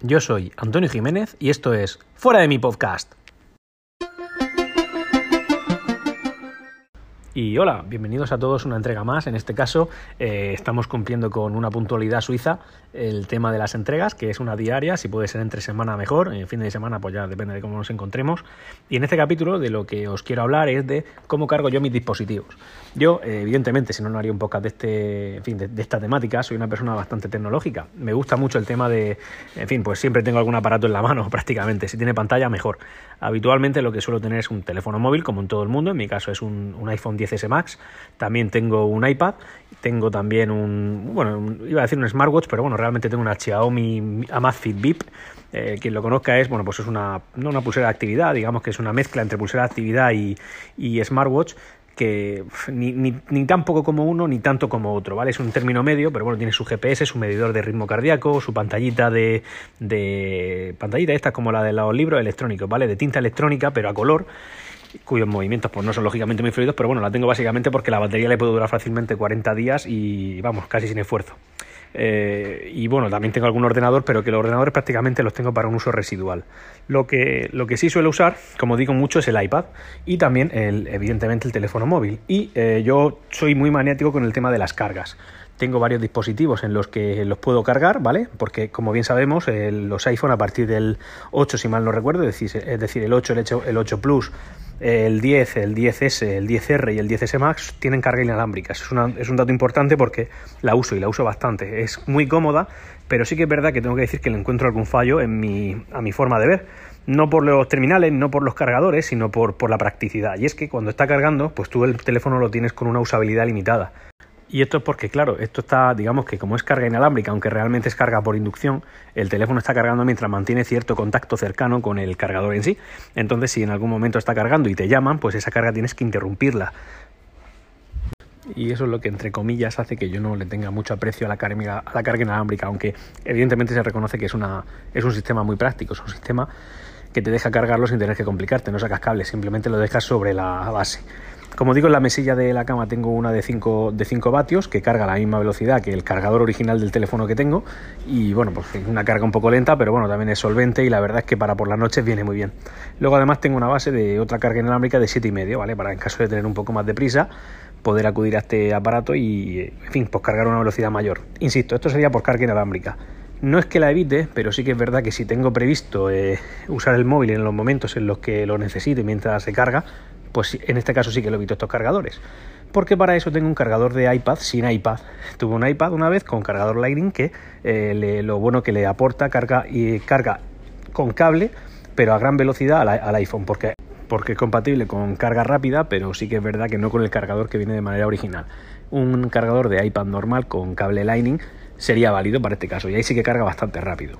Yo soy Antonio Jiménez y esto es Fuera de mi podcast. Y hola, bienvenidos a todos una entrega más. En este caso eh, estamos cumpliendo con una puntualidad suiza el tema de las entregas, que es una diaria, si puede ser entre semana mejor, en fin de semana pues ya depende de cómo nos encontremos. Y en este capítulo de lo que os quiero hablar es de cómo cargo yo mis dispositivos. Yo, eh, evidentemente, si no, no haría un podcast de, este, de, de, esta temática, soy una persona bastante tecnológica. Me gusta mucho el tema de, en fin, pues siempre tengo algún aparato en la mano prácticamente. Si tiene pantalla, mejor. Habitualmente lo que suelo tener es un teléfono móvil, como en todo el mundo. En mi caso es un, un iPhone 10 S Max, también tengo un iPad, tengo también un, bueno, iba a decir un smartwatch, pero bueno, realmente tengo una Xiaomi Amazfit VIP. Eh, quien lo conozca es, bueno, pues es una, no una pulsera de actividad, digamos que es una mezcla entre pulsera de actividad y, y smartwatch que ni, ni, ni, tan poco como uno ni tanto como otro, ¿vale? Es un término medio, pero bueno, tiene su GPS, su medidor de ritmo cardíaco, su pantallita de, de pantallita esta como la de los libros electrónicos, ¿vale? De tinta electrónica, pero a color cuyos movimientos pues no son lógicamente muy fluidos, pero bueno, la tengo básicamente porque la batería le puede durar fácilmente 40 días y vamos, casi sin esfuerzo. Eh, y bueno, también tengo algún ordenador, pero que los ordenadores prácticamente los tengo para un uso residual. Lo que, lo que sí suelo usar, como digo mucho, es el iPad y también, el, evidentemente, el teléfono móvil. Y eh, yo soy muy maniático con el tema de las cargas tengo varios dispositivos en los que los puedo cargar, ¿vale? Porque como bien sabemos, eh, los iPhone a partir del 8, si mal no recuerdo, es decir, el 8, el 8, el 8 Plus, el 10, el 10S, el 10R y el 10S Max tienen carga inalámbrica. Es, es un dato importante porque la uso y la uso bastante. Es muy cómoda, pero sí que es verdad que tengo que decir que le encuentro algún fallo en mi, a mi forma de ver. No por los terminales, no por los cargadores, sino por, por la practicidad. Y es que cuando está cargando, pues tú el teléfono lo tienes con una usabilidad limitada. Y esto es porque, claro, esto está, digamos que como es carga inalámbrica, aunque realmente es carga por inducción, el teléfono está cargando mientras mantiene cierto contacto cercano con el cargador en sí. Entonces, si en algún momento está cargando y te llaman, pues esa carga tienes que interrumpirla. Y eso es lo que, entre comillas, hace que yo no le tenga mucho aprecio a la carga, a la carga inalámbrica, aunque evidentemente se reconoce que es, una, es un sistema muy práctico, es un sistema que te deja cargarlo sin tener que complicarte, no sacas cables, simplemente lo dejas sobre la base. Como digo, en la mesilla de la cama tengo una de 5 de 5 vatios que carga a la misma velocidad que el cargador original del teléfono que tengo y bueno, pues una carga un poco lenta, pero bueno, también es solvente y la verdad es que para por las noches viene muy bien. Luego además tengo una base de otra carga inalámbrica de 7,5, ¿vale? Para en caso de tener un poco más de prisa poder acudir a este aparato y, en fin, pues cargar a una velocidad mayor. Insisto, esto sería por carga inalámbrica. No es que la evite, pero sí que es verdad que si tengo previsto eh, usar el móvil en los momentos en los que lo necesite mientras se carga, pues en este caso sí que lo evito estos cargadores. Porque para eso tengo un cargador de iPad sin iPad. Tuve un iPad una vez con cargador Lightning que eh, lo bueno que le aporta carga y carga con cable, pero a gran velocidad al, al iPhone, porque porque es compatible con carga rápida, pero sí que es verdad que no con el cargador que viene de manera original. Un cargador de iPad normal con cable Lightning sería válido para este caso y ahí sí que carga bastante rápido.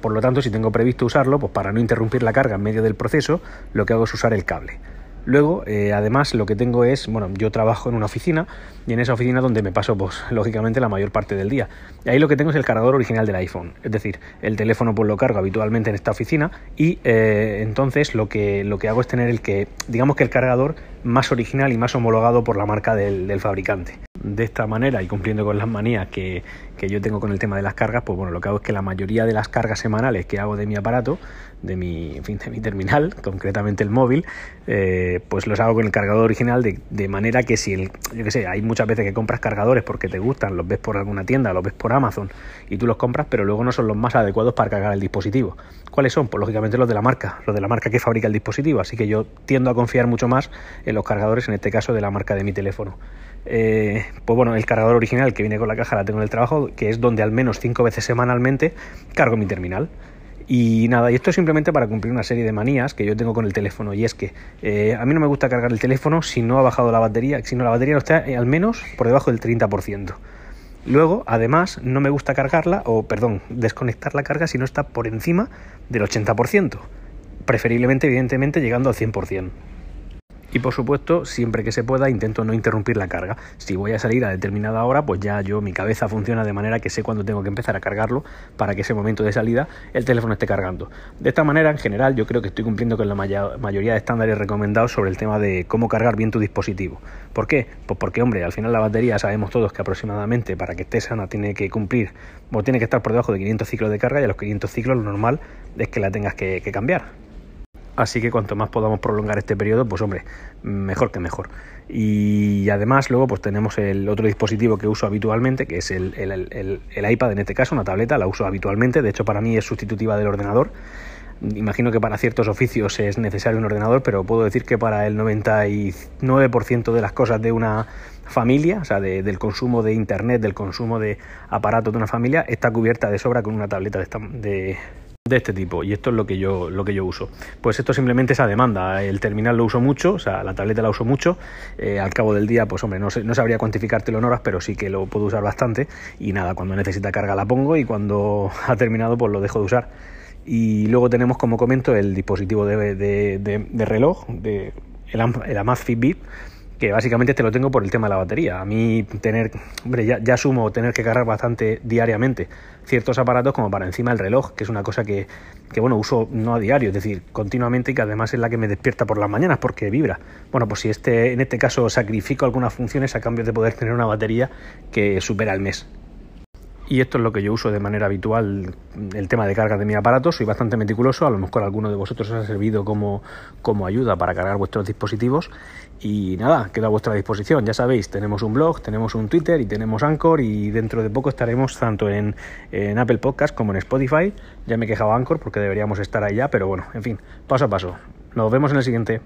Por lo tanto, si tengo previsto usarlo, pues para no interrumpir la carga en medio del proceso, lo que hago es usar el cable. Luego, eh, además, lo que tengo es, bueno, yo trabajo en una oficina y en esa oficina donde me paso, pues, lógicamente, la mayor parte del día. Y ahí lo que tengo es el cargador original del iPhone. Es decir, el teléfono pues lo cargo habitualmente en esta oficina y eh, entonces lo que, lo que hago es tener el que, digamos que el cargador más original y más homologado por la marca del, del fabricante de esta manera y cumpliendo con las manías que, que, yo tengo con el tema de las cargas, pues bueno, lo que hago es que la mayoría de las cargas semanales que hago de mi aparato, de mi, fin, de mi terminal, concretamente el móvil, eh, pues los hago con el cargador original de, de, manera que si el, yo que sé, hay muchas veces que compras cargadores porque te gustan, los ves por alguna tienda, los ves por Amazon y tú los compras, pero luego no son los más adecuados para cargar el dispositivo. ¿Cuáles son? Pues lógicamente los de la marca, los de la marca que fabrica el dispositivo, así que yo tiendo a confiar mucho más en los cargadores, en este caso de la marca de mi teléfono. Eh, pues bueno, el cargador original que viene con la caja la tengo en el trabajo, que es donde al menos cinco veces semanalmente cargo mi terminal. Y nada, y esto es simplemente para cumplir una serie de manías que yo tengo con el teléfono. Y es que eh, a mí no me gusta cargar el teléfono si no ha bajado la batería, si no la batería no está eh, al menos por debajo del 30%. Luego, además, no me gusta cargarla, o perdón, desconectar la carga si no está por encima del 80%. Preferiblemente, evidentemente, llegando al 100%. Y por supuesto, siempre que se pueda, intento no interrumpir la carga. Si voy a salir a determinada hora, pues ya yo, mi cabeza funciona de manera que sé cuándo tengo que empezar a cargarlo para que ese momento de salida el teléfono esté cargando. De esta manera, en general, yo creo que estoy cumpliendo con la mayoría de estándares recomendados sobre el tema de cómo cargar bien tu dispositivo. ¿Por qué? Pues porque, hombre, al final la batería sabemos todos que aproximadamente para que esté sana tiene que cumplir o tiene que estar por debajo de 500 ciclos de carga y a los 500 ciclos lo normal es que la tengas que cambiar. Así que cuanto más podamos prolongar este periodo, pues hombre, mejor que mejor. Y además luego pues tenemos el otro dispositivo que uso habitualmente, que es el, iPad en este caso, una tableta, la uso habitualmente, de hecho para mí es sustitutiva del ordenador. Imagino que para ciertos oficios es necesario un ordenador, pero puedo decir que para el 99% de las cosas de una familia, o sea, del consumo de Internet, del consumo de aparatos de una familia, está cubierta de sobra con una tableta de, de de este tipo y esto es lo que yo lo que yo uso. Pues esto simplemente es a demanda. El terminal lo uso mucho o sea la tableta la uso mucho. Eh, al cabo del día pues hombre no, sé, no sabría cuantificártelo en horas pero sí que lo puedo usar bastante. Y nada cuando necesita carga la pongo y cuando ha terminado pues lo dejo de usar. Y luego tenemos como comento el dispositivo de, de, reloj de el, el Amaz Fitbit que básicamente te lo tengo por el tema de la batería. A mí tener, hombre, ya, ya tener que cargar bastante diariamente ciertos aparatos como para encima el reloj, que es una cosa que, que, bueno, uso no a diario, es decir, continuamente y que además es la que me despierta por las mañanas porque vibra. Bueno, pues si este, en este caso sacrifico algunas funciones a cambio de poder tener una batería que supera el mes y esto es lo que yo uso de manera habitual, el tema de carga de mi aparato. Soy bastante meticuloso, a lo mejor alguno de vosotros os ha servido como, como ayuda para cargar vuestros dispositivos. Y nada, quedo a vuestra disposición. Ya sabéis, tenemos un blog, tenemos un Twitter y tenemos Anchor y dentro de poco estaremos tanto en, en Apple Podcast como en Spotify. Ya me he quejado Anchor porque deberíamos estar ya, pero bueno, en fin, paso a paso. Nos vemos en el siguiente.